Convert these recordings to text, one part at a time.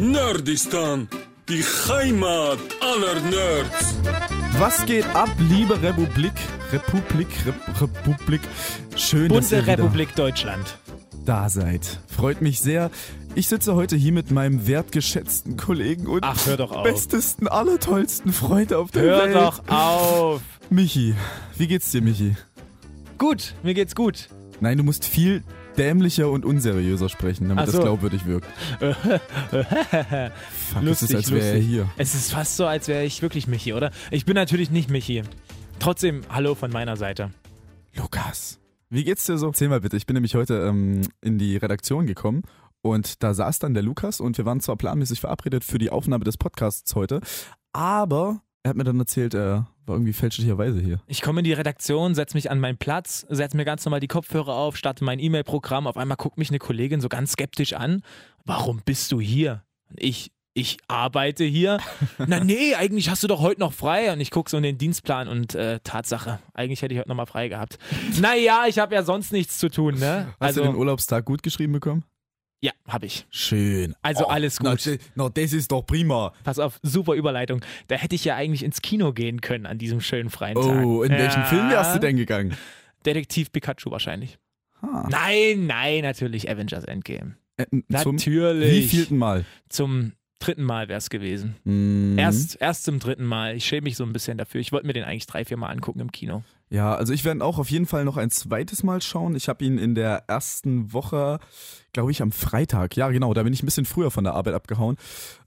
Nerdistan, die Heimat aller Nerds. Was geht ab, liebe Republik? Republik, Rep Republik. Schön, dass ihr Bunte Republik Deutschland. da seid. Freut mich sehr. Ich sitze heute hier mit meinem wertgeschätzten Kollegen und Ach, hör doch auf. bestesten, allertollsten Freund auf der Hör Welt. doch auf. Michi, wie geht's dir, Michi? Gut, mir geht's gut. Nein, du musst viel dämlicher und unseriöser sprechen, damit Ach das so. glaubwürdig wirkt. Fuck, es ist, Lustig, als wäre er lustig. hier. Es ist fast so, als wäre ich wirklich Michi, oder? Ich bin natürlich nicht Michi. Trotzdem, hallo von meiner Seite. Lukas, wie geht's dir so? Erzähl mal bitte. Ich bin nämlich heute ähm, in die Redaktion gekommen und da saß dann der Lukas und wir waren zwar planmäßig verabredet für die Aufnahme des Podcasts heute, aber er hat mir dann erzählt, er war irgendwie fälschlicherweise hier. Ich komme in die Redaktion, setze mich an meinen Platz, setze mir ganz normal die Kopfhörer auf, starte mein E-Mail-Programm. Auf einmal guckt mich eine Kollegin so ganz skeptisch an. Warum bist du hier? Und ich, ich arbeite hier. Na nee, eigentlich hast du doch heute noch frei. Und ich gucke so in den Dienstplan und äh, Tatsache, eigentlich hätte ich heute nochmal frei gehabt. Naja, ich habe ja sonst nichts zu tun, ne? Hast du den Also, Urlaubstag gut geschrieben bekommen? Ja, habe ich. Schön. Also alles Na, gut. na, das ist doch prima. Pass auf, super Überleitung. Da hätte ich ja eigentlich ins Kino gehen können an diesem schönen freien Tag. Oh, in welchen Ja. Film wärst du denn gegangen? Detektiv Pikachu wahrscheinlich. Ah. Nein, nein, natürlich Avengers Endgame. Äh, zum Natürlich. wievielten Mal? Zum dritten Mal wäre es gewesen. Mhm. Erst, erst zum dritten Mal. Ich schäme mich so ein bisschen dafür. Ich wollte mir den eigentlich drei, vier Mal angucken im Kino. Ja, also ich werde auch auf jeden Fall noch ein zweites Mal schauen. Ich habe ihn in der ersten Woche, glaube ich, am Freitag. Ja, genau, da bin ich ein bisschen früher von der Arbeit abgehauen.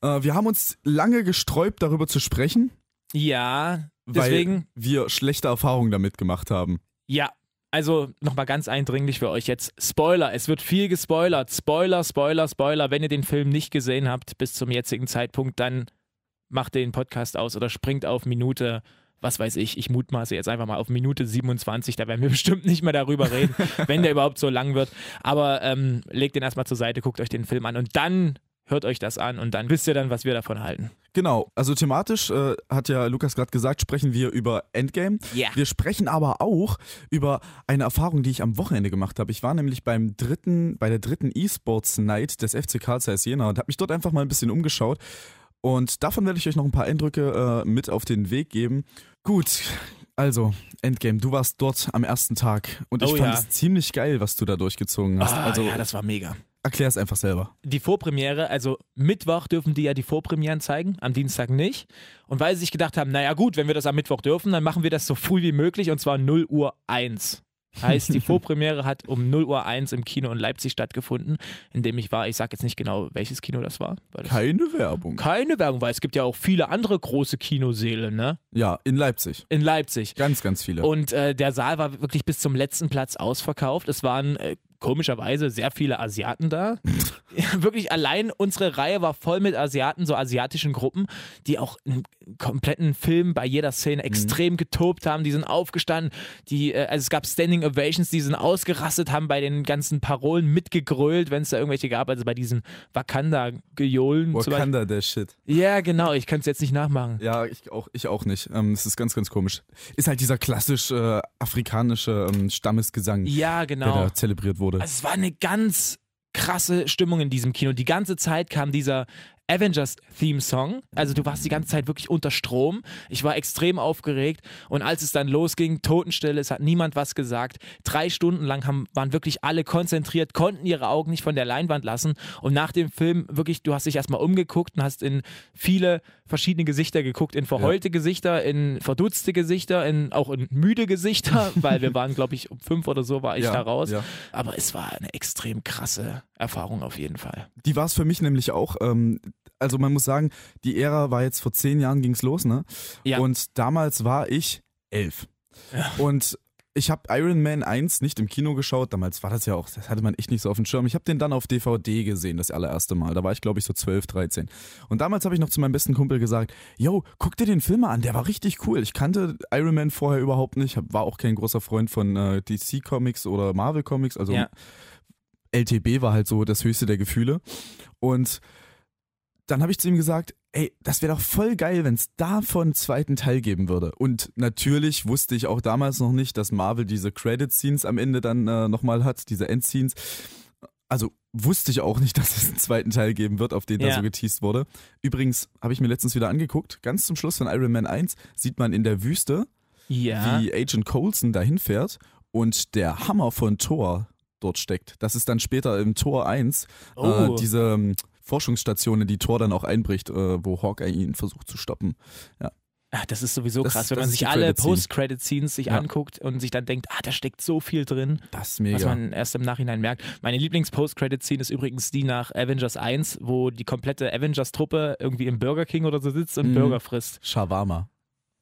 Äh, wir haben uns lange gesträubt, darüber zu sprechen, Ja, weil deswegen, wir schlechte Erfahrungen damit gemacht haben. ja. Also nochmal ganz eindringlich für euch jetzt. Spoiler, es wird viel gespoilert. Spoiler, Spoiler, Spoiler. Wenn ihr den Film nicht gesehen habt bis zum jetzigen Zeitpunkt, dann macht den Podcast aus oder springt auf Minute, was weiß ich, ich mutmaße jetzt einfach mal auf Minute 27, da werden wir bestimmt nicht mehr darüber reden, wenn der überhaupt so lang wird. Aber ähm, legt den erstmal zur Seite, guckt euch den Film an und dann hört euch das an und dann wisst ihr dann, was wir davon halten. Genau, also thematisch äh, hat ja Lukas gerade gesagt, sprechen wir über Endgame. Ja. Wir sprechen aber auch über eine Erfahrung, die ich am Wochenende gemacht habe. Ich war nämlich beim dritten, bei der dritten E-Sports Night des FC Karl Zeiss Jena und habe mich dort einfach mal ein bisschen umgeschaut. Und davon werde ich euch noch ein paar Eindrücke äh, mit auf den Weg geben. Gut, also Endgame, du warst dort am ersten Tag und ich Oh fand ja. es ziemlich geil, was du da durchgezogen hast. Ah, also ja, das war mega. Erklär es einfach selber. die Vorpremiere, also Mittwoch dürfen die ja die Vorpremieren zeigen, am Dienstag nicht. Und weil sie sich gedacht haben, naja gut, wenn wir das am Mittwoch dürfen, dann machen wir das so früh wie möglich und zwar 0 Uhr 1. Heißt, die Vorpremiere hat um 0 Uhr 1 im Kino in Leipzig stattgefunden, in dem ich war. Ich sage jetzt nicht genau, welches Kino das war. Weil das Keine Werbung. keine Werbung, weil es gibt ja auch viele andere große Kinosäle, ne? Ja, in Leipzig. In Leipzig. Ganz, ganz viele. Und äh, der Saal war wirklich bis zum letzten Platz ausverkauft. Es waren äh, komischerweise sehr viele Asiaten da. Wirklich allein unsere Reihe war voll mit Asiaten, so asiatischen Gruppen, die auch einen kompletten Film bei jeder Szene extrem getobt haben. Die sind aufgestanden, die, äh, also es gab Standing Ovations, die sind ausgerastet, haben bei den ganzen Parolen mitgegrölt, wenn es da irgendwelche gab. Also bei diesen Wakanda-Gejolen. Wakanda, der Shit. Ja, genau, ich könnte es jetzt nicht nachmachen. Ja, ich auch, ich auch nicht. Ähm, das ist ganz, ganz komisch. Ist halt dieser klassisch äh, afrikanische ähm, Stammesgesang, Ja, der genau. da zelebriert wurde. Also es war eine ganz krasse Stimmung in diesem Kino. Die ganze Zeit kam dieser Avengers-Theme-Song. Also du warst die ganze Zeit wirklich unter Strom. Ich war extrem aufgeregt und als es dann losging, Totenstille, es hat niemand was gesagt. Drei Stunden lang haben, waren wirklich alle konzentriert, konnten ihre Augen nicht von der Leinwand lassen und nach dem Film wirklich, du hast dich erstmal umgeguckt und hast in viele verschiedene Gesichter geguckt, in verheulte Gesichter, in verdutzte Gesichter, in, auch in müde Gesichter, weil wir waren, glaube ich, um fünf oder so war ich Ja, da raus. ja. Aber es war eine extrem krasse Erfahrung auf jeden Fall. Die war es für mich nämlich auch. Ähm, also man muss sagen, die Ära war jetzt vor zehn Jahren ging's los, ne? Ja. Und damals war ich elf. Und ich habe Iron Man 1 nicht im Kino geschaut. Damals war das ja auch, das hatte man echt nicht so auf dem Schirm. Ich habe den dann auf DVD gesehen, das allererste Mal. Da war ich, glaube ich, so 12, 13. Und damals habe ich noch zu meinem besten Kumpel gesagt, yo, guck dir den Film mal an, der war richtig cool. Ich kannte Iron Man vorher überhaupt nicht, war auch kein großer Freund von äh, DC Comics oder Marvel Comics. Also Ja. LTB war halt so das höchste der Gefühle. Und dann habe ich zu ihm gesagt, ey, das wäre doch voll geil, wenn es davon einen zweiten Teil geben würde. Und natürlich wusste ich auch damals noch nicht, dass Marvel diese Credit-Scenes am Ende dann äh, nochmal hat, diese Endscenes. Also wusste ich auch nicht, dass es einen zweiten Teil geben wird, auf den da Ja. so geteased wurde. Übrigens habe ich mir letztens wieder angeguckt, ganz zum Schluss von Iron Man 1 sieht man in der Wüste, Ja. wie Agent Coulson dahin fährt und der Hammer von Thor dort steckt. Das ist dann später im Tor 1 Oh. äh, diese ähm, Forschungsstation, in die Thor dann auch einbricht, äh, wo Hawkeye ihn versucht zu stoppen. Ah, das ist sowieso Das- krass, wenn das man sich alle Credit-Scene. Post-Credit-Scenes sich Ja. anguckt und sich dann denkt, ah, da steckt so viel drin, was man erst im Nachhinein merkt. Meine Lieblings-Post-Credit-Scene ist übrigens die nach Avengers 1, wo die komplette Avengers-Truppe irgendwie im Burger King oder so sitzt und Mhm. Burger frisst. Shawarma.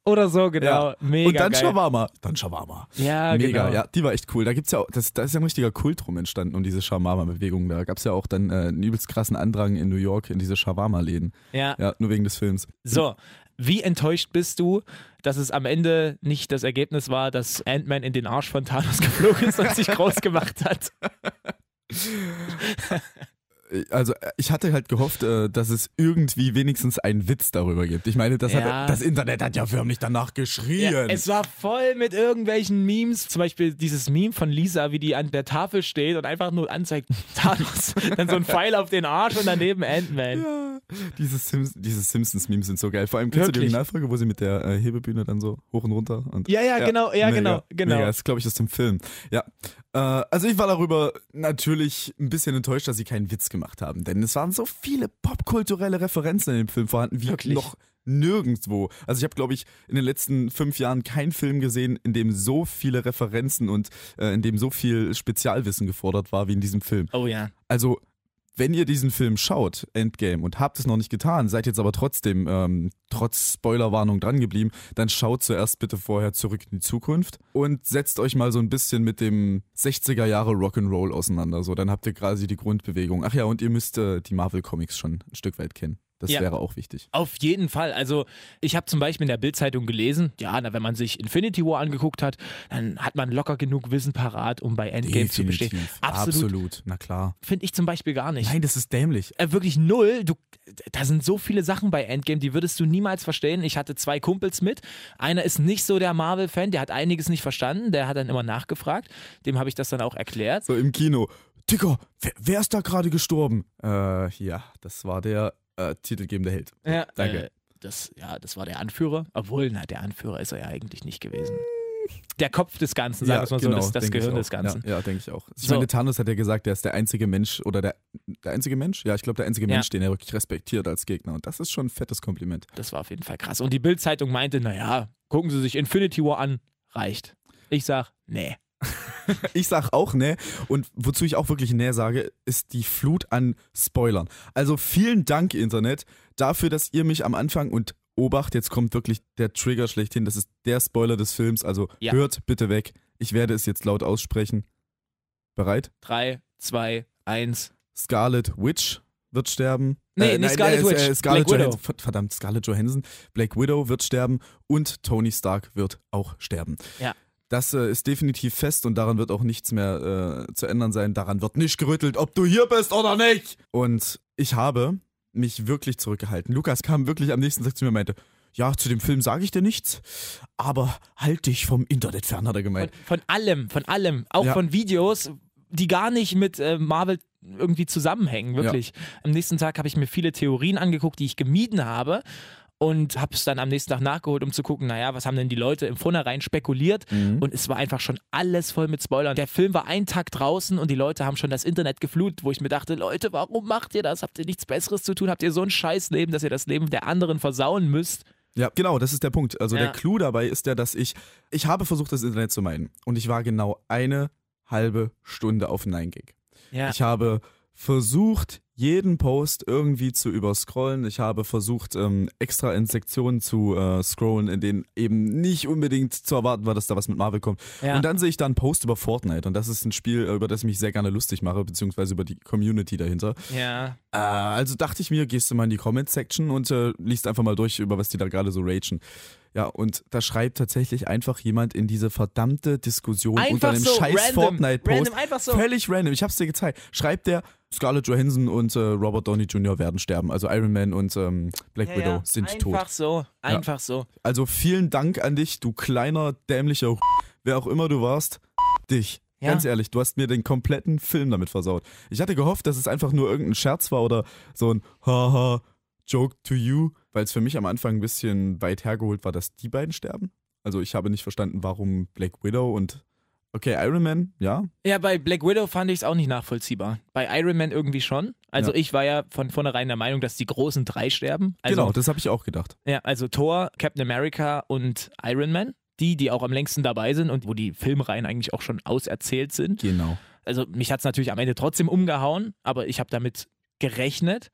Oder so, genau. Ja. Mega und dann geil. Shawarma. Dann Shawarma. Ja, Mega, genau. ja, die war echt cool. Da gibt's ja auch, das, da ist ja ein richtiger Kult drum entstanden um diese Shawarma-Bewegung. Da gab's ja auch dann äh, einen übelst krassen Andrang in New York in diese Shawarma-Läden. ja. Ja, nur wegen des Films. So, wie enttäuscht bist du, dass es am Ende nicht das Ergebnis war, dass Ant-Man in den Arsch von Thanos geflogen ist und sich groß gemacht hat? Also äh, ich hatte halt gehofft, äh, dass es irgendwie wenigstens einen Witz darüber gibt. Ich meine, das, Ja. hat, das Internet hat ja förmlich danach geschrien. Ja, es war voll mit irgendwelchen Memes. Zum Beispiel dieses Meme von Lisa, wie die an der Tafel steht und einfach nur anzeigt, Thanos. dann so ein Pfeil auf den Arsch und daneben Ant-Man. Ja, diese, Sims, diese Simpsons-Memes sind so geil. Vor allem kennst du die Wirklich? Originalfolge, wo sie mit der äh, Hebebühne dann so hoch und runter und Ja, ja, genau, ja, mega, genau, genau. Mega. Das glaube ich aus dem Film. Ja. Äh, also ich war darüber natürlich ein bisschen enttäuscht, dass sie keinen Witz gemacht haben, denn es waren so viele popkulturelle Referenzen in dem Film vorhanden, wie Wirklich? noch nirgendwo. Also ich habe, glaube ich, in den letzten fünf Jahren keinen Film gesehen, in dem so viele Referenzen und äh, in dem so viel Spezialwissen gefordert war wie in diesem Film. Oh ja. Also, wenn ihr diesen Film schaut, Endgame, und habt es noch nicht getan, seid jetzt aber trotzdem ähm, trotz Spoilerwarnung dran geblieben, dann schaut zuerst bitte vorher zurück in die Zukunft und setzt euch mal so ein bisschen mit dem 60er Jahre Rock'n'Roll auseinander. So, dann habt ihr quasi die Grundbewegung. Ach ja, und ihr müsst äh, die Marvel Comics schon ein Stück weit kennen. Das Ja. wäre auch wichtig. Auf jeden Fall. Also, ich habe zum Beispiel in der Bildzeitung gelesen, ja, na, wenn man sich Infinity War angeguckt hat, dann hat man locker genug Wissen parat, um bei Endgame zu bestehen. Absolut. Absolut. Na klar. Finde ich zum Beispiel gar nicht. Nein, das ist dämlich. Äh, wirklich null. Du, da sind so viele Sachen bei Endgame, die würdest du niemals verstehen. Ich hatte zwei Kumpels mit. Einer ist nicht so der Marvel-Fan, der hat einiges nicht verstanden. Der hat dann immer nachgefragt. Dem habe ich das dann auch erklärt. So im Kino. Digga, wer, wer ist da gerade gestorben? Äh, ja, das war der äh, titelgebende Held. Ja, Danke. Äh, das, ja, das war der Anführer. Obwohl, na, der Anführer ist er ja eigentlich nicht gewesen. Der Kopf des Ganzen, sagen wir es mal so, das, das Gehirn des Ganzen. Ja, ja denke ich auch. Ich So. meine, Thanos hat ja gesagt, der ist der einzige Mensch oder der, der einzige Mensch? Ja, ich glaube, der einzige Ja. Mensch, den er wirklich respektiert als Gegner. Und das ist schon ein fettes Kompliment. Das war auf jeden Fall krass. Und die Bild-Zeitung meinte, naja, gucken Sie sich Infinity War an, reicht. Ich sag, nee. Ich sag auch ne. Und wozu ich auch wirklich ne sage, ist die Flut an Spoilern. Also vielen Dank, Internet, dafür, dass ihr mich am Anfang und Obacht, jetzt kommt wirklich der Trigger schlechthin. Das ist der Spoiler des Films. Also Ja. hört bitte weg. Ich werde es jetzt laut aussprechen. Bereit? Drei, zwei, eins. Scarlet Witch wird sterben. Nee, nicht Scarlet äh, Witch, Äh, Scarlett Black Widow. Johansson, verdammt, Scarlett Johansson. Black Widow wird sterben und Tony Stark wird auch sterben. Ja. Das äh, ist definitiv fest und daran wird auch nichts mehr äh, zu ändern sein. Daran wird nicht gerüttelt, ob du hier bist oder nicht. Und ich habe mich wirklich zurückgehalten. Lukas kam wirklich am nächsten Tag zu mir und meinte, ja, zu dem Film sage ich dir nichts, aber halt dich vom Internet fern, hat er Von, gemeint. von allem, von allem. Auch Ja. von Videos, die gar nicht mit äh, Marvel irgendwie zusammenhängen, wirklich. Am nächsten Tag habe ich mir viele Theorien angeguckt, die ich gemieden habe. Und habe es dann am nächsten Tag nachgeholt, um zu gucken, naja, was haben denn die Leute im Vornherein spekuliert? Mhm. Und es war einfach schon alles voll mit Spoilern. Der Film war einen Tag draußen und die Leute haben schon das Internet geflutet, wo ich mir dachte, Leute, warum macht ihr das? Habt ihr nichts Besseres zu tun? Habt ihr so ein Scheißleben, dass ihr das Leben der anderen versauen müsst? Ja, genau, das ist der Punkt. Also Ja. der Clou dabei ist ja, dass ich, ich habe versucht, das Internet zu meiden. Und ich war genau eine halbe Stunde auf 9gig. Ja. Ich habe versucht, jeden Post irgendwie zu überscrollen. Ich habe versucht, ähm, extra in Sektionen zu äh, scrollen, in denen eben nicht unbedingt zu erwarten war, dass da was mit Marvel kommt. Ja. Und dann sehe ich da einen Post über Fortnite. Und das ist ein Spiel, über das ich mich sehr gerne lustig mache, beziehungsweise über die Community dahinter. ja. Äh, also dachte ich mir, gehst du mal in die Comment-Section und äh, liest einfach mal durch, über was die da gerade so ragen. Ja, und da schreibt tatsächlich einfach jemand in diese verdammte Diskussion unter Einfach einem so, scheiß Fortnite-Post. einfach so. Völlig random. Ich hab's dir gezeigt. Schreibt der, Scarlett Johansson und äh, Robert Downey Jr. werden sterben. Also Iron Man und ähm, Black Ja, Widow ja. sind einfach tot. so, einfach so. Also vielen Dank an dich, du kleiner, dämlicher, wer auch immer du warst. Dich. Ja. Ganz ehrlich, du hast mir den kompletten Film damit versaut. Ich hatte gehofft, dass es einfach nur irgendein Scherz war oder so ein Haha, Joke to you, weil es für mich am Anfang ein bisschen weit hergeholt war, dass die beiden sterben. Also ich habe nicht verstanden, warum Black Widow und okay, Iron Man, ja. Ja, bei Black Widow fand ich es auch nicht nachvollziehbar. Bei Iron Man irgendwie schon. Also Ja. ich war ja von vornherein der Meinung, dass die großen drei sterben. Also, genau, das habe ich auch gedacht. Ja, also Thor, Captain America und Iron Man. Die, die auch am längsten dabei sind und wo die Filmreihen eigentlich auch schon auserzählt sind. Genau. Also mich hat es natürlich am Ende trotzdem umgehauen, aber ich habe damit gerechnet.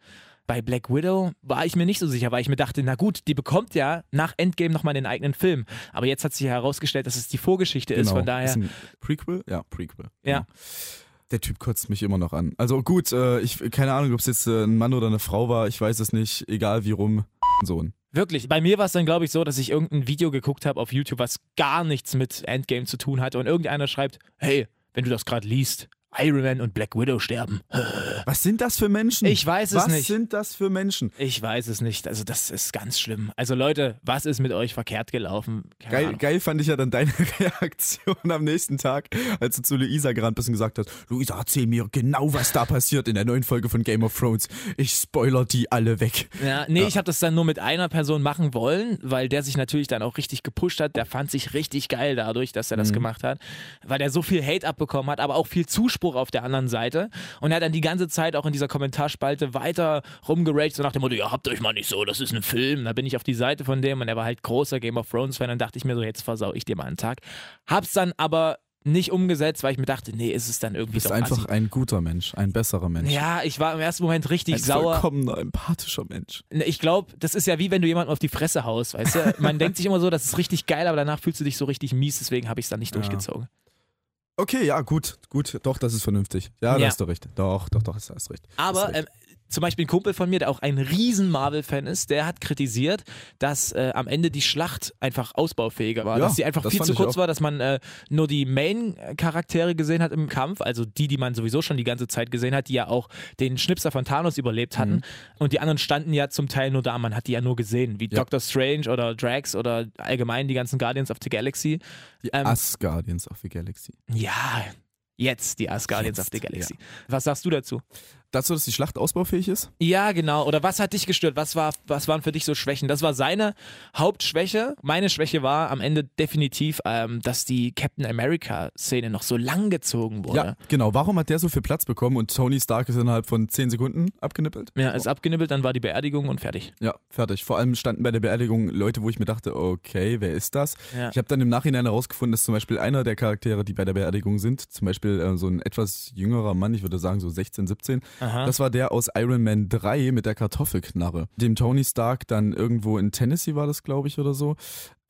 Bei Black Widow war ich mir nicht so sicher, weil ich mir dachte, na gut, die bekommt ja nach Endgame nochmal den eigenen Film. Aber jetzt hat sich herausgestellt, dass es die Vorgeschichte ist, genau. von daher. Ist ein Prequel? Ja, Prequel. Ja. Genau. Der Typ kotzt mich immer noch an. Also gut, äh, ich keine Ahnung, ob es jetzt äh, ein Mann oder eine Frau war, ich weiß es nicht, egal wie rum, Sohn. Wirklich. Bei mir war es dann, glaube ich, so, dass ich irgendein Video geguckt habe auf YouTube, was gar nichts mit Endgame zu tun hatte und irgendeiner schreibt, hey, wenn du das gerade liest, Iron Man und Black Widow sterben. Was sind das für Menschen? Ich weiß es Was nicht. sind das für Menschen? Ich weiß es nicht. Also das ist ganz schlimm. Also Leute, was ist mit euch verkehrt gelaufen? Keine Geil, Ahnung. geil fand ich ja dann deine Reaktion am nächsten Tag, als du zu Luisa gerannt bist und gesagt hast, Luisa, erzähl mir genau, was da passiert in der neuen Folge von Game of Thrones. Ich spoiler die alle weg. Ja, nee, ich habe das dann nur mit einer Person machen wollen, weil der sich natürlich dann auch richtig gepusht hat. Der fand sich richtig geil dadurch, dass er das gemacht hat, weil er so viel Hate abbekommen hat, aber auch viel Zuspruch auf der anderen Seite. Und er hat dann die ganze Zeit auch in dieser Kommentarspalte weiter rumgeraged, so nach dem Motto, ja, habt euch mal nicht so, das ist ein Film. Da bin ich auf die Seite von dem und er war halt großer Game of Thrones-Fan. Dann dachte ich mir so, jetzt versau ich dir mal einen Tag. Hab's dann aber nicht umgesetzt, weil ich mir dachte, nee, ist es dann irgendwie Du bist doch einfach assi. ein guter Mensch, ein besserer Mensch. Ja, ich war im ersten Moment richtig ein sauer. vollkommener, empathischer Mensch. Ne, Ich glaube, das ist ja wie wenn du jemanden auf die Fresse haust, weißt du? Man denkt sich immer so, das ist richtig geil, aber danach fühlst du dich so richtig mies, deswegen habe ich es dann nicht Ja. durchgezogen. Okay, ja, gut, gut, doch, das ist vernünftig. Ja, da Ja. hast du recht. Doch, doch, doch, hast, hast recht. Aber Hast recht. ähm, zum Beispiel ein Kumpel von mir, der auch ein riesen Marvel-Fan ist, der hat kritisiert, dass äh, am Ende die Schlacht einfach ausbaufähiger war. Ja, dass sie einfach das viel zu kurz auch. war, dass man äh, nur die Main-Charaktere gesehen hat im Kampf, also die, die man sowieso schon die ganze Zeit gesehen hat, die ja auch den Schnipser von Thanos überlebt hatten. Mhm. Und die anderen standen ja zum Teil nur da, man hat die ja nur gesehen, wie Ja. Doctor Strange oder Drax oder allgemein die ganzen Guardians of the Galaxy. die ähm, Us Guardians of the Galaxy. Ja, jetzt die Asgardians of the Galaxy. Was sagst du dazu? Dazu, dass die Schlacht ausbaufähig ist? Ja, genau. Oder was hat dich gestört? Was, war, was waren für dich so Schwächen? Das war seine Hauptschwäche. Meine Schwäche war am Ende definitiv, ähm, dass die Captain America-Szene noch so lang gezogen wurde. Ja, genau. Warum hat der so viel Platz bekommen und Tony Stark ist innerhalb von 10 Sekunden abgenippelt? Ja, ist abgenibbelt, dann war die Beerdigung und fertig. Ja, fertig. Vor allem standen bei der Beerdigung Leute, wo ich mir dachte, okay, wer ist das? Ja. Ich habe dann im Nachhinein herausgefunden, dass zum Beispiel einer der Charaktere, die bei der Beerdigung sind, zum Beispiel äh, so ein etwas jüngerer Mann, ich würde sagen so 16, 17, Aha. das war der aus Iron Man 3 mit der Kartoffelknarre, dem Tony Stark dann irgendwo in Tennessee war das, glaube ich, oder so,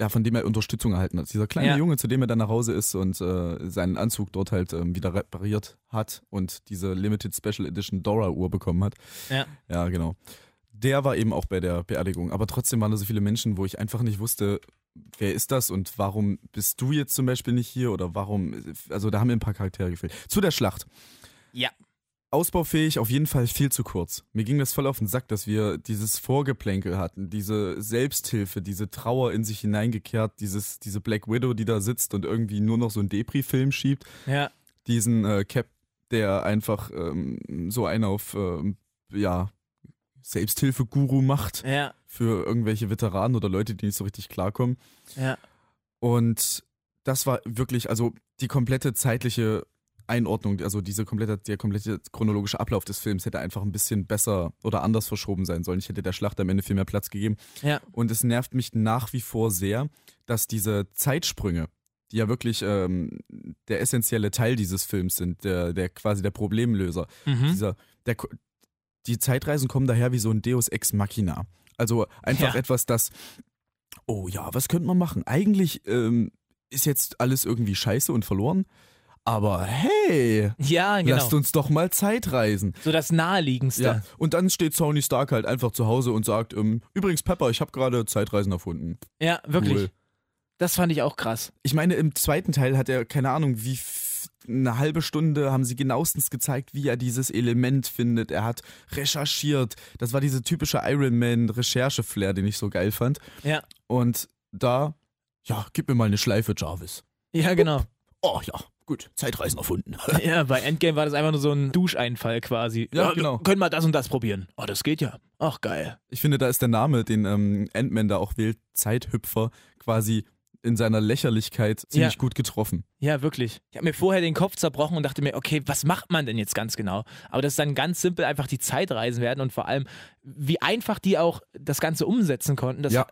ja, von dem er Unterstützung erhalten hat. Dieser kleine Ja. Junge, zu dem er dann nach Hause ist und äh, seinen Anzug dort halt ähm, wieder repariert hat und diese Limited Special Edition Dora-Uhr bekommen hat. Ja. Ja, genau. Der war eben auch bei der Beerdigung. Aber trotzdem waren da so viele Menschen, wo ich einfach nicht wusste, wer ist das und warum bist du jetzt zum Beispiel nicht hier oder warum. Also da haben mir ein paar Charaktere gefehlt. Zu der Schlacht. Ja. Ausbaufähig, auf jeden Fall viel zu kurz. Mir ging das voll auf den Sack, dass wir dieses Vorgeplänkel hatten, diese Selbsthilfe, diese Trauer in sich hineingekehrt, dieses, diese Black Widow, die da sitzt und irgendwie nur noch so einen Depri-Film schiebt Ja. diesen äh, Cap, der einfach ähm, so einen auf ähm, ja, Selbsthilfe-Guru macht Ja. für irgendwelche Veteranen oder Leute, die nicht so richtig klarkommen. Ja. Und das war wirklich, also die komplette zeitliche Einordnung, also diese komplette, der komplette chronologische Ablauf des Films hätte einfach ein bisschen besser oder anders verschoben sein sollen. Ich hätte der Schlacht am Ende viel mehr Platz gegeben. Ja. Und es nervt mich nach wie vor sehr, dass diese Zeitsprünge, die ja wirklich ähm, der essentielle Teil dieses Films sind, der, der quasi der Problemlöser, Mhm. dieser, der, die Zeitreisen kommen daher wie so ein Deus Ex Machina. Also einfach Ja. etwas, das, oh ja, was könnte man machen? Eigentlich ähm, ist jetzt alles irgendwie scheiße und verloren, aber hey, Ja, genau. lasst uns doch mal Zeitreisen. So das Naheliegendste. Ja. Und dann steht Tony Stark halt einfach zu Hause und sagt, ähm, übrigens Pepper, ich habe gerade Zeitreisen erfunden. Ja, wirklich. Cool. Das fand ich auch krass. Ich meine, im zweiten Teil hat er, keine Ahnung, wie eine halbe Stunde haben sie genauestens gezeigt, wie er dieses Element findet. Er hat recherchiert. Das war diese typische Iron Man-Recherche-Flair, den ich so geil fand. Ja. Und da, ja, gib mir mal eine Schleife, Jarvis. Ja, genau. Oh ja, Gut, Zeitreisen erfunden. Ja, bei Endgame war das einfach nur so ein Duscheinfall quasi. Ja, genau. Können wir das und das probieren? Oh, das geht ja. Ach, geil. Ich finde, da ist der Name, den ähm, Ant-Man da auch wählt, Zeithüpfer, quasi in seiner Lächerlichkeit ziemlich Ja. gut getroffen. Ja, wirklich. Ich habe mir vorher den Kopf zerbrochen und dachte mir, okay, was macht man denn jetzt ganz genau? Aber dass dann ganz simpel einfach die Zeitreisen werden und vor allem, wie einfach die auch das Ganze umsetzen konnten, das Ja.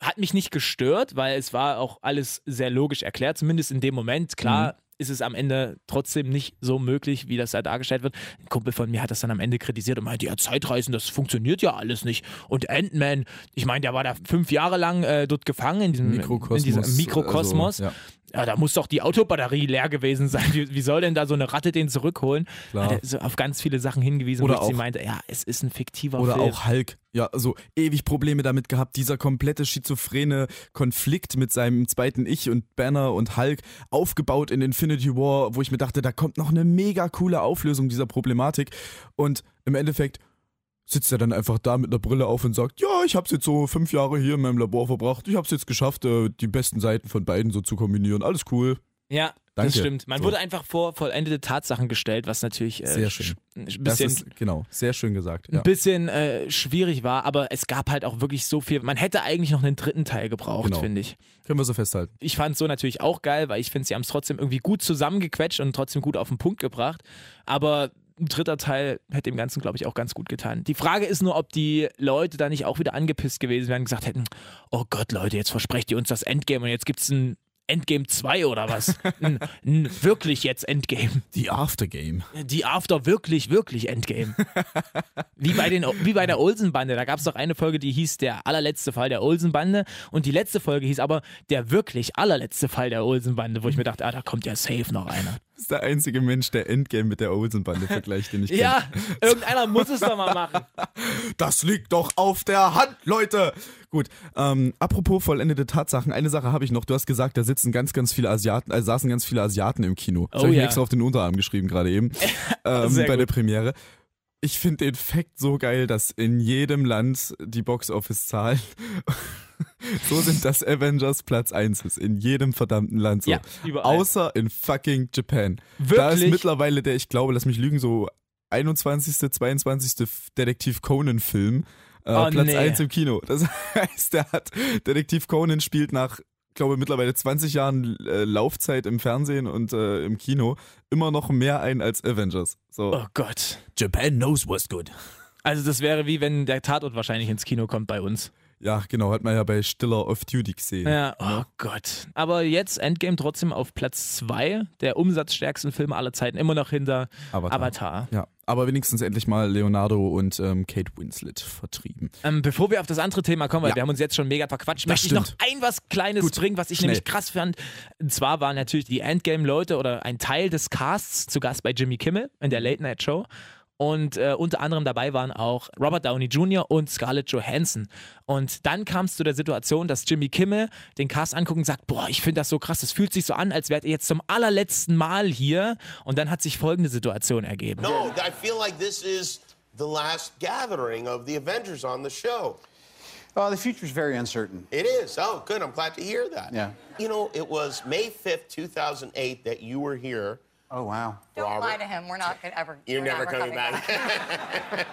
hat mich nicht gestört, weil es war auch alles sehr logisch erklärt, zumindest in dem Moment. Klar. Mhm. Ist es am Ende trotzdem nicht so möglich, wie das da dargestellt wird. Ein Kumpel von mir hat das dann am Ende kritisiert und meinte, ja, Zeitreisen, das funktioniert ja alles nicht. Und Ant-Man, ich meine, der war da fünf Jahre lang äh, dort gefangen in diesem Mikrokosmos. In diesem Mikrokosmos. Also, ja. Ja, da muss doch die Autobatterie leer gewesen sein. Wie, wie soll denn da so eine Ratte den zurückholen? Klar. Hat er so auf ganz viele Sachen hingewiesen, Oder wo ich sie meinte, ja, es ist ein fiktiver Oder Film. auch Hulk. Ja, so ewig Probleme damit gehabt. Dieser komplette schizophrene Konflikt mit seinem zweiten Ich und Banner und Hulk aufgebaut in Infinity War, wo ich mir dachte, da kommt noch eine mega coole Auflösung dieser Problematik. Und im Endeffekt sitzt er dann einfach da mit einer Brille auf und sagt, ja, ich hab's jetzt so fünf Jahre hier in meinem Labor verbracht. Ich hab's jetzt geschafft, äh, die besten Seiten von beiden so zu kombinieren. Alles cool. Ja, Danke. das stimmt. Man So. wurde einfach vor vollendete Tatsachen gestellt, was natürlich äh, Sehr schön. bisschen, ist, genau, sehr schön gesagt. Ja. ein bisschen äh, schwierig war, aber es gab halt auch wirklich so viel. Man hätte eigentlich noch einen dritten Teil gebraucht, Genau. finde ich. Können wir so festhalten. Ich fand es so natürlich auch geil, weil ich finde, sie haben es trotzdem irgendwie gut zusammengequetscht und trotzdem gut auf den Punkt gebracht. Aber ein dritter Teil hätte dem Ganzen, glaube ich, auch ganz gut getan. Die Frage ist nur, ob die Leute da nicht auch wieder angepisst gewesen wären und gesagt hätten: Oh Gott, Leute, jetzt versprecht ihr uns das Endgame und jetzt gibt es ein Endgame 2 oder was? ein, ein wirklich jetzt Endgame. Die Aftergame. Die After wirklich, wirklich Endgame. wie, bei den, wie bei der Olsen-Bande. Da gab es doch eine Folge, die hieß Der allerletzte Fall der Olsen-Bande. Und die letzte Folge hieß aber Der wirklich allerletzte Fall der Olsen-Bande, wo ich mir dachte, ah, da kommt ja safe noch einer. Das ist der einzige Mensch, der Endgame mit der Olsen-Bande vergleicht, den ich kenne. Ja, irgendeiner muss es doch mal machen. Das liegt doch auf der Hand, Leute! Gut, ähm, apropos vollendete Tatsachen, eine Sache habe ich noch. Du hast gesagt, da sitzen ganz, ganz viele Asiaten, äh, saßen ganz viele Asiaten im Kino. Das Oh habe ich ja. extra auf den Unterarm geschrieben gerade eben. ähm, bei der gut. Premiere. Ich finde den Fakt so geil, dass in jedem Land die Box-Office-Zahlen so sind, dass Avengers Platz 1 ist. In jedem verdammten Land so. Ja. Außer in fucking Japan. Da ist Wirklich? mittlerweile der, ich glaube, lass mich lügen, so 21., 22. Detektiv Conan-Film. Äh, Oh, Platz nee. 1 im Kino. Das heißt, der hat Detektiv Conan spielt nach, glaube mittlerweile 20 Jahren äh, Laufzeit im Fernsehen und äh, im Kino immer noch mehr ein als Avengers. So. Oh Gott. Japan knows what's good. Also das wäre wie wenn der Tatort wahrscheinlich ins Kino kommt bei uns. Ja, genau, hat man ja bei Stiller of Duty gesehen. Ja, oh Gott. Aber jetzt Endgame trotzdem auf Platz 2 der umsatzstärksten Filme aller Zeiten, immer noch hinter Avatar. Avatar. Ja, aber wenigstens endlich mal Leonardo und ähm, Kate Winslet vertrieben. Ähm, bevor wir auf das andere Thema kommen, weil Ja. wir haben uns jetzt schon mega verquatscht, Das möchte ich noch stimmt. ein was Kleines Gut, bringen, was ich schnell. nämlich krass fand. Und zwar waren natürlich die Endgame-Leute oder ein Teil des Casts zu Gast bei Jimmy Kimmel in der Late Night Show. Und äh, unter anderem dabei waren auch Robert Downey Jr. und Scarlett Johansson. Und dann kam es zu der Situation, dass Jimmy Kimmel den Cast anguckt und sagt, boah, ich finde das so krass, es fühlt sich so an, als wärt ihr jetzt zum allerletzten Mal hier. Und dann hat sich folgende Situation ergeben. No, I feel like this is the last gathering of the Avengers on the show. Oh, the future's very uncertain. It is. Oh, good. I'm glad to hear that. Yeah. You know, it was May 5th, 2008 that you were here. Oh, wow. Don't Robert. lie to him. We're not gonna ever. You're we're never never coming back.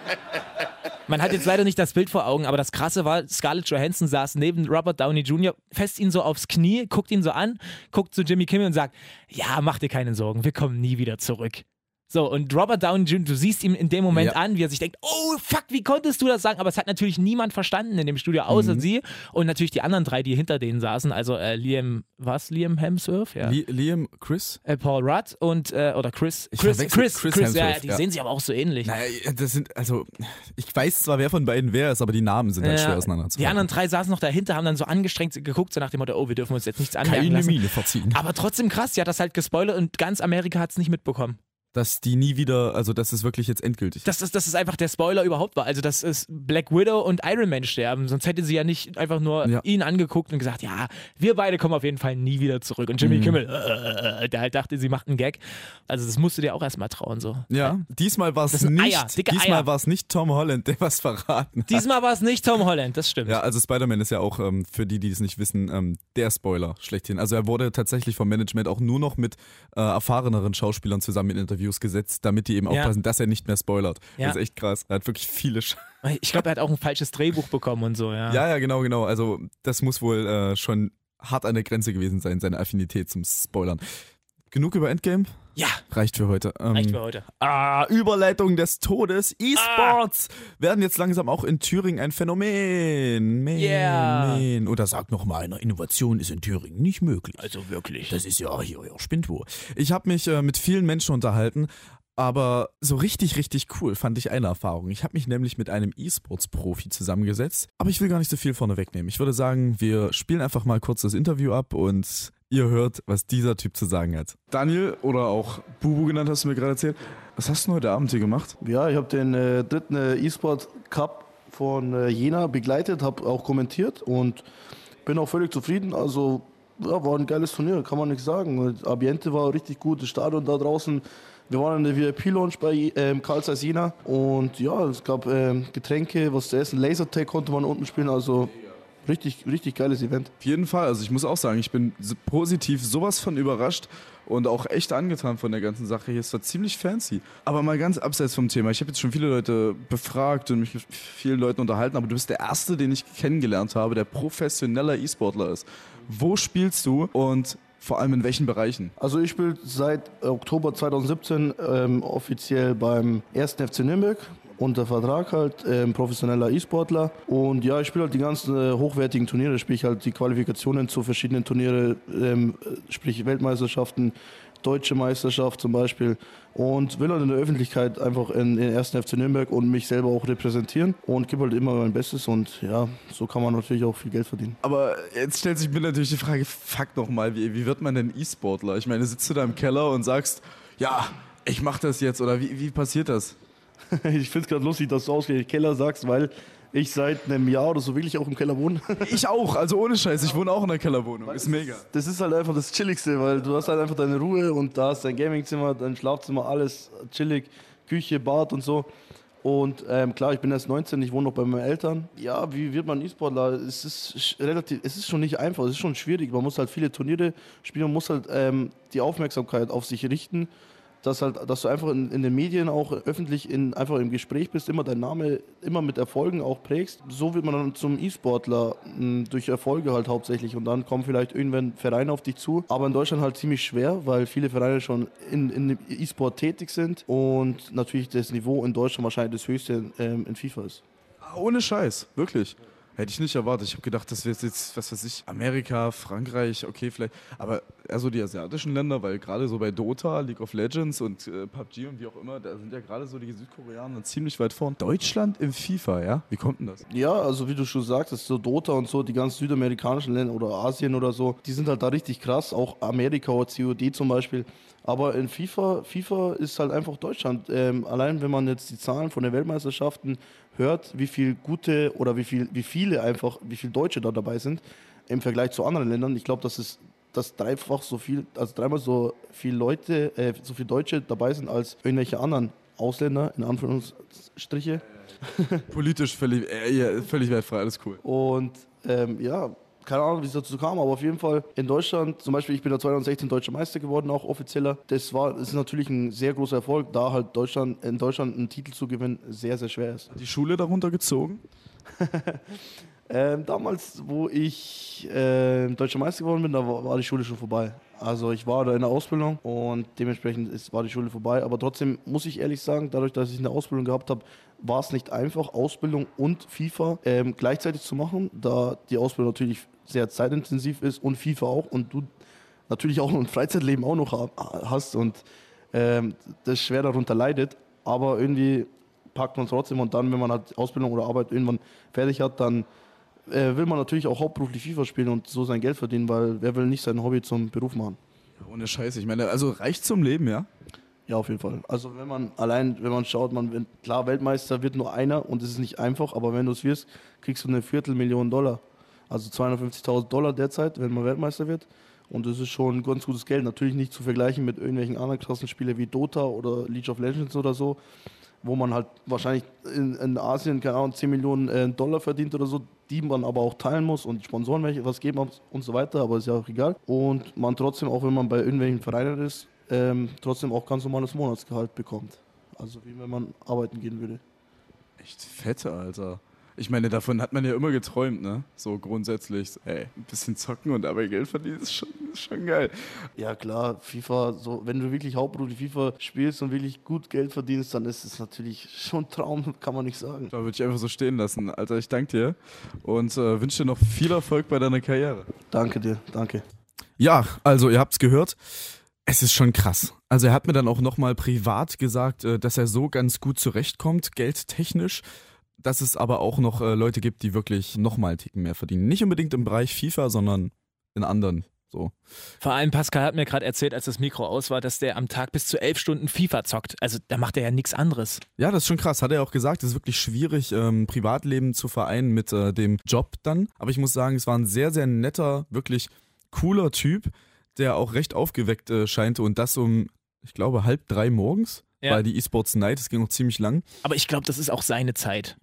Man hat jetzt leider nicht das Bild vor Augen, aber das Krasse war, Scarlett Johansson saß neben Robert Downey Jr., fest ihn so aufs Knie, guckt ihn so an, guckt zu Jimmy Kimmel und sagt, ja, mach dir keine Sorgen, wir kommen nie wieder zurück. So, und Robert Downey Jr., du siehst ihm in dem Moment Ja. an, wie er sich denkt, oh fuck, wie konntest du das sagen? Aber es hat natürlich niemand verstanden in dem Studio, außer Mhm. sie und natürlich die anderen drei, die hinter denen saßen, also äh, Liam, was, Liam Hemsworth? Ja. Li Liam, Chris? Äh, Paul Rudd und, äh, oder Chris, Chris, Chris, Chris Chris, ja, Hemsworth, die ja. sehen sich aber auch so ähnlich. Naja, das sind, also, ich weiß zwar, wer von beiden wer ist, aber die Namen sind halt Ja, schwer auseinander zu Die anderen drei saßen noch dahinter, haben dann so angestrengt geguckt, so nach dem Motto, oh, wir dürfen uns jetzt nichts anmerken Keine lassen. Miene verziehen. Aber trotzdem krass, sie hat das halt gespoilert und ganz Amerika hat es nicht mitbekommen. Dass die nie wieder, also dass es wirklich jetzt endgültig ist. Dass das, es einfach der Spoiler überhaupt war. Also, dass es Black Widow und Iron Man sterben. Sonst hätte sie ja nicht einfach nur Ja. ihn angeguckt und gesagt, ja, wir beide kommen auf jeden Fall nie wieder zurück. Und Mhm. Jimmy Kimmel, äh, der halt dachte, sie macht einen Gag. Also, das musst du dir auch erstmal trauen, so. Ja, diesmal war es Das nicht, Eier, diesmal war es nicht Tom Holland, der was verraten hat. Diesmal war es nicht Tom Holland, das stimmt. Ja, also Spider-Man ist ja auch, ähm, für die, die es nicht wissen, ähm, der Spoiler schlechthin. Also er wurde tatsächlich vom Management auch nur noch mit äh, erfahreneren Schauspielern zusammen in Interviews gesetzt, damit die eben Ja. aufpassen, dass er nicht mehr spoilert. Ja. Das ist echt krass. Er hat wirklich viele Sch Ich glaube, er hat auch ein falsches Drehbuch bekommen und so, ja. Ja, ja, genau, genau. Also das muss wohl äh, schon hart an der Grenze gewesen sein, seine Affinität zum Spoilern. Genug über Endgame? Ja, Reicht für heute. Ähm, reicht für heute. Ah, Überleitung des Todes. E-Sports werden jetzt langsam auch in Thüringen ein Phänomen. Man, Yeah. man. Oder sagt noch mal einer, Innovation ist in Thüringen nicht möglich. Also wirklich. Das ist ja hier, ja, spinnt wo. Ich habe mich äh, mit vielen Menschen unterhalten, aber so richtig, richtig cool fand ich eine Erfahrung. Ich habe mich nämlich mit einem E-Sports-Profi zusammengesetzt, aber ich will gar nicht so viel vorne wegnehmen. Ich würde sagen, wir spielen einfach mal kurz das Interview ab und ihr hört, was dieser Typ zu sagen hat. Daniel, oder auch Bubu genannt, hast du mir gerade erzählt. Was hast du denn heute Abend hier gemacht? Ja, ich habe den äh, dritten äh, E-Sport Cup von äh, Jena begleitet, habe auch kommentiert und bin auch völlig zufrieden. Also ja, war ein geiles Turnier, kann man nichts sagen. Und Ambiente war richtig gut, das Stadion da draußen. Wir waren in der VIP-Lounge bei ähm, Karl Zeiss Jena und ja, es gab ähm, Getränke, was zu essen. Lasertag konnte man unten spielen, also richtig, richtig geiles Event. Auf jeden Fall. Also ich muss auch sagen, ich bin so positiv sowas von überrascht und auch echt angetan von der ganzen Sache hier. Es war ziemlich fancy. Aber mal ganz abseits vom Thema. Ich habe jetzt schon viele Leute befragt und mich mit vielen Leuten unterhalten, aber du bist der Erste, den ich kennengelernt habe, der professioneller E-Sportler ist. Wo spielst du und vor allem in welchen Bereichen? Also ich spiele seit Oktober 2017 ähm, offiziell beim 1. FC Nürnberg unter Vertrag halt, ähm, professioneller E-Sportler. Und ja, ich spiele halt die ganzen äh, hochwertigen Turniere, sprich halt die Qualifikationen zu verschiedenen Turniere, ähm, äh, sprich Weltmeisterschaften, Deutsche Meisterschaft zum Beispiel. Und will halt in der Öffentlichkeit einfach in den 1. FC Nürnberg und mich selber auch repräsentieren und gebe halt immer mein Bestes und ja, so kann man natürlich auch viel Geld verdienen. Aber jetzt stellt sich mir natürlich die Frage, fuck nochmal, wie, wie wird man denn E-Sportler? Ich meine, sitzt du da im Keller und sagst, ja, ich mach das jetzt oder wie, wie passiert das? Ich finde es gerade lustig, dass du ausgerechnet Keller sagst, weil ich seit einem Jahr oder so wirklich auch im Keller wohne. Ich auch, also ohne Scheiß, ich wohne auch in einer Kellerwohnung, ist mega. Das ist halt einfach das Chilligste, weil du hast halt einfach deine Ruhe und da hast dein Gamingzimmer, dein Schlafzimmer, alles chillig, Küche, Bad und so. Und ähm, klar, ich bin erst 19, ich wohne noch bei meinen Eltern. Ja, wie wird man E-Sportler? Es ist relativ, es ist schon nicht einfach, es ist schon schwierig. Man muss halt viele Turniere spielen, man muss halt ähm, die Aufmerksamkeit auf sich richten, dass halt, dass du einfach in, in den Medien auch öffentlich in, einfach im Gespräch bist, immer dein Name immer mit Erfolgen auch prägst. So wird man dann zum E-Sportler mh, durch Erfolge halt hauptsächlich und dann kommen vielleicht irgendwann Vereine auf dich zu. Aber in Deutschland halt ziemlich schwer, weil viele Vereine schon in, in E-Sport tätig sind und natürlich das Niveau in Deutschland wahrscheinlich das höchste ähm, in FIFA ist. Ohne Scheiß, wirklich. Hätte ich nicht erwartet. Ich habe gedacht, das wäre jetzt, was weiß ich, Amerika, Frankreich, okay, vielleicht. Aber eher so die asiatischen Länder, weil gerade so bei Dota, League of Legends und äh, PUBG und wie auch immer, da sind ja gerade so die Südkoreaner ziemlich weit vorn. Deutschland im FIFA, ja? Wie kommt denn das? Ja, also wie du schon sagtest, so Dota und so, die ganzen südamerikanischen Länder oder Asien oder so, die sind halt da richtig krass, auch Amerika oder COD zum Beispiel. Aber in FIFA, FIFA ist halt einfach Deutschland. Ähm, allein wenn man jetzt die Zahlen von den Weltmeisterschaften hört, wie viel gute oder wie viel, wie viele einfach, wie viele Deutsche da dabei sind im Vergleich zu anderen Ländern. Ich glaube, dass es dass dreifach so viel, also dreimal so viele Leute, äh, so viele Deutsche dabei sind als irgendwelche anderen Ausländer, in Anführungsstriche. Politisch völlig, äh, ja, völlig wertfrei, alles cool. Und ähm, ja, keine Ahnung, wie es dazu kam, aber auf jeden Fall in Deutschland, zum Beispiel, ich bin da 2016 deutscher Meister geworden, auch offizieller. Das war, das ist natürlich ein sehr großer Erfolg, da halt Deutschland, in Deutschland einen Titel zu gewinnen sehr, sehr schwer ist. Die Schule darunter gezogen? Ähm, damals, wo ich äh, deutscher Meister geworden bin, da war, war die Schule schon vorbei. Also ich war da in der Ausbildung und dementsprechend ist, war die Schule vorbei. Aber trotzdem muss ich ehrlich sagen, dadurch, dass ich eine Ausbildung gehabt habe, war es nicht einfach, Ausbildung und FIFA ähm, gleichzeitig zu machen, da die Ausbildung natürlich sehr zeitintensiv ist und FIFA auch und du natürlich auch ein Freizeitleben auch noch ha- hast und ähm, das schwer darunter leidet. Aber irgendwie packt man es trotzdem und dann, wenn man halt Ausbildung oder Arbeit irgendwann fertig hat, dann äh, will man natürlich auch hauptberuflich FIFA spielen und so sein Geld verdienen, weil wer will nicht sein Hobby zum Beruf machen? Ja, ohne Scheiß, ich meine, also reicht zum Leben, ja? Ja, auf jeden Fall. Also wenn man allein, wenn man schaut, man klar Weltmeister wird nur einer und es ist nicht einfach, aber wenn du es wirst, kriegst du eine Viertelmillion Dollar. Also 250.000 Dollar derzeit, wenn man Weltmeister wird. Und das ist schon ganz gutes Geld. Natürlich nicht zu vergleichen mit irgendwelchen anderen Klassenspielen wie Dota oder League of Legends oder so, wo man halt wahrscheinlich in, in Asien, keine Ahnung, 10 Millionen äh, Dollar verdient oder so, die man aber auch teilen muss und Sponsoren welche was geben und so weiter, aber ist ja auch egal. Und man trotzdem, auch wenn man bei irgendwelchen Vereinen ist, ähm, trotzdem auch ganz normales Monatsgehalt bekommt. Also wie wenn man arbeiten gehen würde. Echt fette, Alter. Ich meine, davon hat man ja immer geträumt, ne? So grundsätzlich. Ey, ein bisschen zocken und dabei Geld verdienen ist schon, ist schon geil. Ja klar, FIFA, so wenn du wirklich hauptberuflich FIFA spielst und wirklich gut Geld verdienst, dann ist es natürlich schon ein Traum, kann man nicht sagen. Da würde ich einfach so stehen lassen. Alter, ich danke dir und äh, wünsche dir noch viel Erfolg bei deiner Karriere. Danke dir, danke. Ja, also ihr habt's gehört. Es ist schon krass. Also er hat mir dann auch nochmal privat gesagt, äh, dass er so ganz gut zurechtkommt, geldtechnisch. Dass es aber auch noch äh, Leute gibt, die wirklich nochmal einen Ticken mehr verdienen. Nicht unbedingt im Bereich FIFA, sondern in anderen. So. Vor allem Pascal hat mir gerade erzählt, als das Mikro aus war, dass der am Tag bis zu elf Stunden FIFA zockt. Also da macht er ja nichts anderes. Ja, das ist schon krass. Hat er auch gesagt, es ist wirklich schwierig, ähm, Privatleben zu vereinen mit äh, dem Job dann. Aber ich muss sagen, es war ein sehr, sehr netter, wirklich cooler Typ, der auch recht aufgeweckt äh, scheinte und das um, ich glaube, halb drei morgens. Ja. Weil die E-Sports Night, das ging noch ziemlich lang. Aber ich glaube, das ist auch seine Zeit.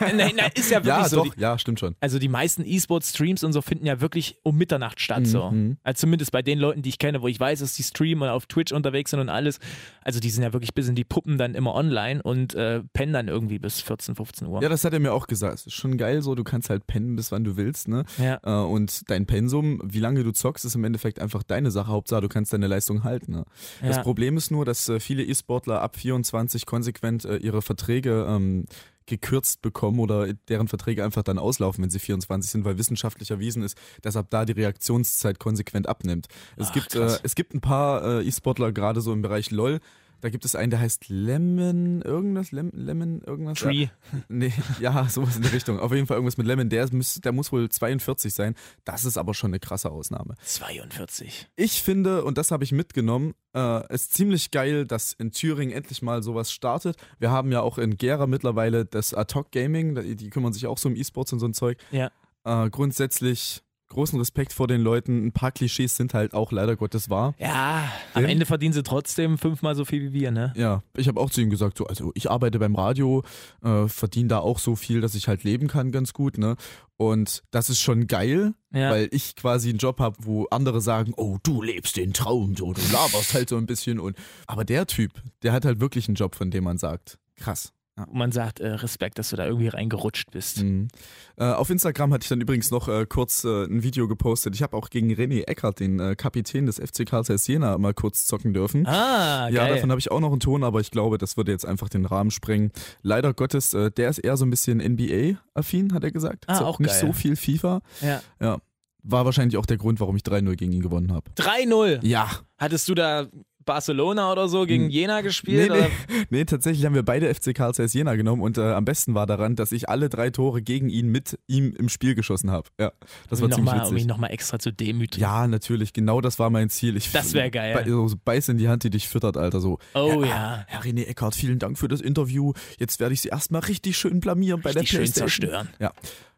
Nein, nein, ist ja wirklich Ja, so. doch, Die, ja, stimmt schon. also die meisten E-Sport-Streams und so finden ja wirklich um Mitternacht statt. So. Mhm. Also zumindest bei den Leuten, die ich kenne, wo ich weiß, dass die streamen und auf Twitch unterwegs sind und alles. Also die sind ja wirklich bis in die Puppen dann immer online und äh, pennen dann irgendwie bis 14, 15 Uhr. Ja, das hat er mir auch gesagt. Es ist schon geil so, du kannst halt pennen, bis wann du willst, ne? Ja. Äh, und dein Pensum, wie lange du zockst, ist im Endeffekt einfach deine Sache. Hauptsache, du kannst deine Leistung halten. Ne? Das Ja. Problem ist nur, dass äh, viele E-Sportler ab 24 konsequent äh, ihre Verträge ähm, gekürzt bekommen oder deren Verträge einfach dann auslaufen, wenn sie 24 sind, weil wissenschaftlich erwiesen ist, dass ab da die Reaktionszeit konsequent abnimmt. Es, Ach, gibt, äh, es gibt ein paar äh, E-Sportler, gerade so im Bereich LOL, da gibt es einen, der heißt Lemon, irgendwas, Lem, Lemon, irgendwas. Tree. Nee, ja, sowas in die Richtung. Auf jeden Fall irgendwas mit Lemon. Der, muss, der muss wohl 42 sein. Das ist aber schon eine krasse Ausnahme. 42. Ich finde, und das habe ich mitgenommen, äh, es ist ziemlich geil, dass in Thüringen endlich mal sowas startet. Wir haben ja auch in Gera mittlerweile das Ad-Hoc Gaming, die, die kümmern sich auch so um E-Sports und so ein Zeug. Ja. Äh, grundsätzlich großen Respekt vor den Leuten. Ein paar Klischees sind halt auch leider Gottes wahr. Ja, am Ende verdienen sie trotzdem fünfmal so viel wie wir, ne? Ja, ich habe auch zu ihm gesagt, so, also ich arbeite beim Radio, äh, verdiene da auch so viel, dass ich halt leben kann ganz gut, ne? Und das ist schon geil, Ja. weil ich quasi einen Job habe, wo andere sagen, oh, du lebst den Traum, so, du laberst halt so ein bisschen und aber der Typ, der hat halt wirklich einen Job, von dem man sagt, krass. Und man sagt, äh, Respekt, dass du da irgendwie reingerutscht bist. Mhm. Äh, auf Instagram hatte ich dann übrigens noch äh, kurz äh, ein Video gepostet. Ich habe auch gegen René Eckert, den äh, Kapitän des FC Karl Zeiss Jena, mal kurz zocken dürfen. Ah, geil. Ja, davon habe ich auch noch einen Ton, aber ich glaube, das würde jetzt einfach den Rahmen sprengen. Leider Gottes, äh, der ist eher so ein bisschen NBA-affin, hat er gesagt. Ah, auch Nicht geil. so viel FIFA. ja. Ja. War wahrscheinlich auch der Grund, warum ich 3-0 gegen ihn gewonnen habe. 3-0. Ja. Hattest du da Barcelona oder so gegen Hm. Jena Nee, gespielt? nee, Oder? nee, tatsächlich haben wir beide FC Karl Zeiss Jena genommen und äh, am besten war daran, dass ich alle drei Tore gegen ihn mit ihm im Spiel geschossen habe. Ja, das um war ihn ziemlich nochmal, um ihn witzig. nochmal extra zu demütigen. Ja, natürlich, genau das war mein Ziel. Ich, Das wär geil. Bei, so, beiß in die Hand, die dich füttert, Alter. So. Oh Herr, ja. Herr René Eckhardt, vielen Dank für das Interview. Jetzt werde ich sie erstmal richtig schön blamieren bei Richtig der schön Playstation. zerstören. Ja.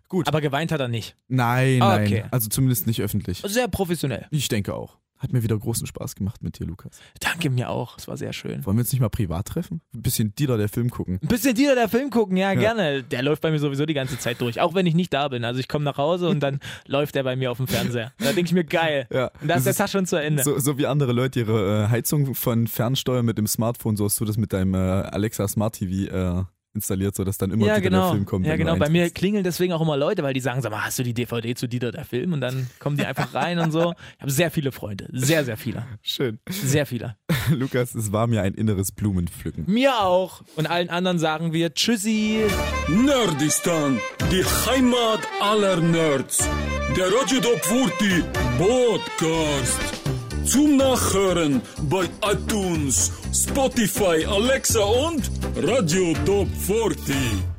Gut. Aber geweint hat er nicht. nein, nein. Okay. Also zumindest nicht öffentlich. Sehr professionell. Ich denke auch. Hat mir wieder großen Spaß gemacht mit dir, Lukas. Danke mir auch. Es war sehr schön. Wollen wir uns nicht mal privat treffen? Ein bisschen Dieter, der Film gucken. Ein bisschen Dieter der Film gucken, ja, gerne. Der läuft bei mir sowieso die ganze Zeit durch, auch wenn ich nicht da bin. Also ich komme nach Hause und dann läuft der bei mir auf dem Fernseher. Da denke ich mir, geil. Ja, Und da ist das der ist Tag schon zu Ende. So, so wie andere Leute ihre äh, Heizung von Fernsteuer mit dem Smartphone, so hast du das mit deinem äh, Alexa Smart TV äh, installiert, sodass dann immer ja, wieder genau. der Film kommt. ja, genau. Bei mir klingeln deswegen auch immer Leute, weil die sagen, sag mal, hast du die DVD zu Dieter der Film? Und dann kommen die einfach rein und so. Ich habe sehr viele Freunde. Sehr, sehr viele. Schön. Sehr viele. Lukas, es war mir ein inneres Blumenpflücken. Mir auch. Und allen anderen sagen wir Tschüssi. Nerdistan, die Heimat aller Nerds. Der Radio Top 40 Podcast. Zum Nachhören bei iTunes, Spotify, Alexa und Radio Top 40.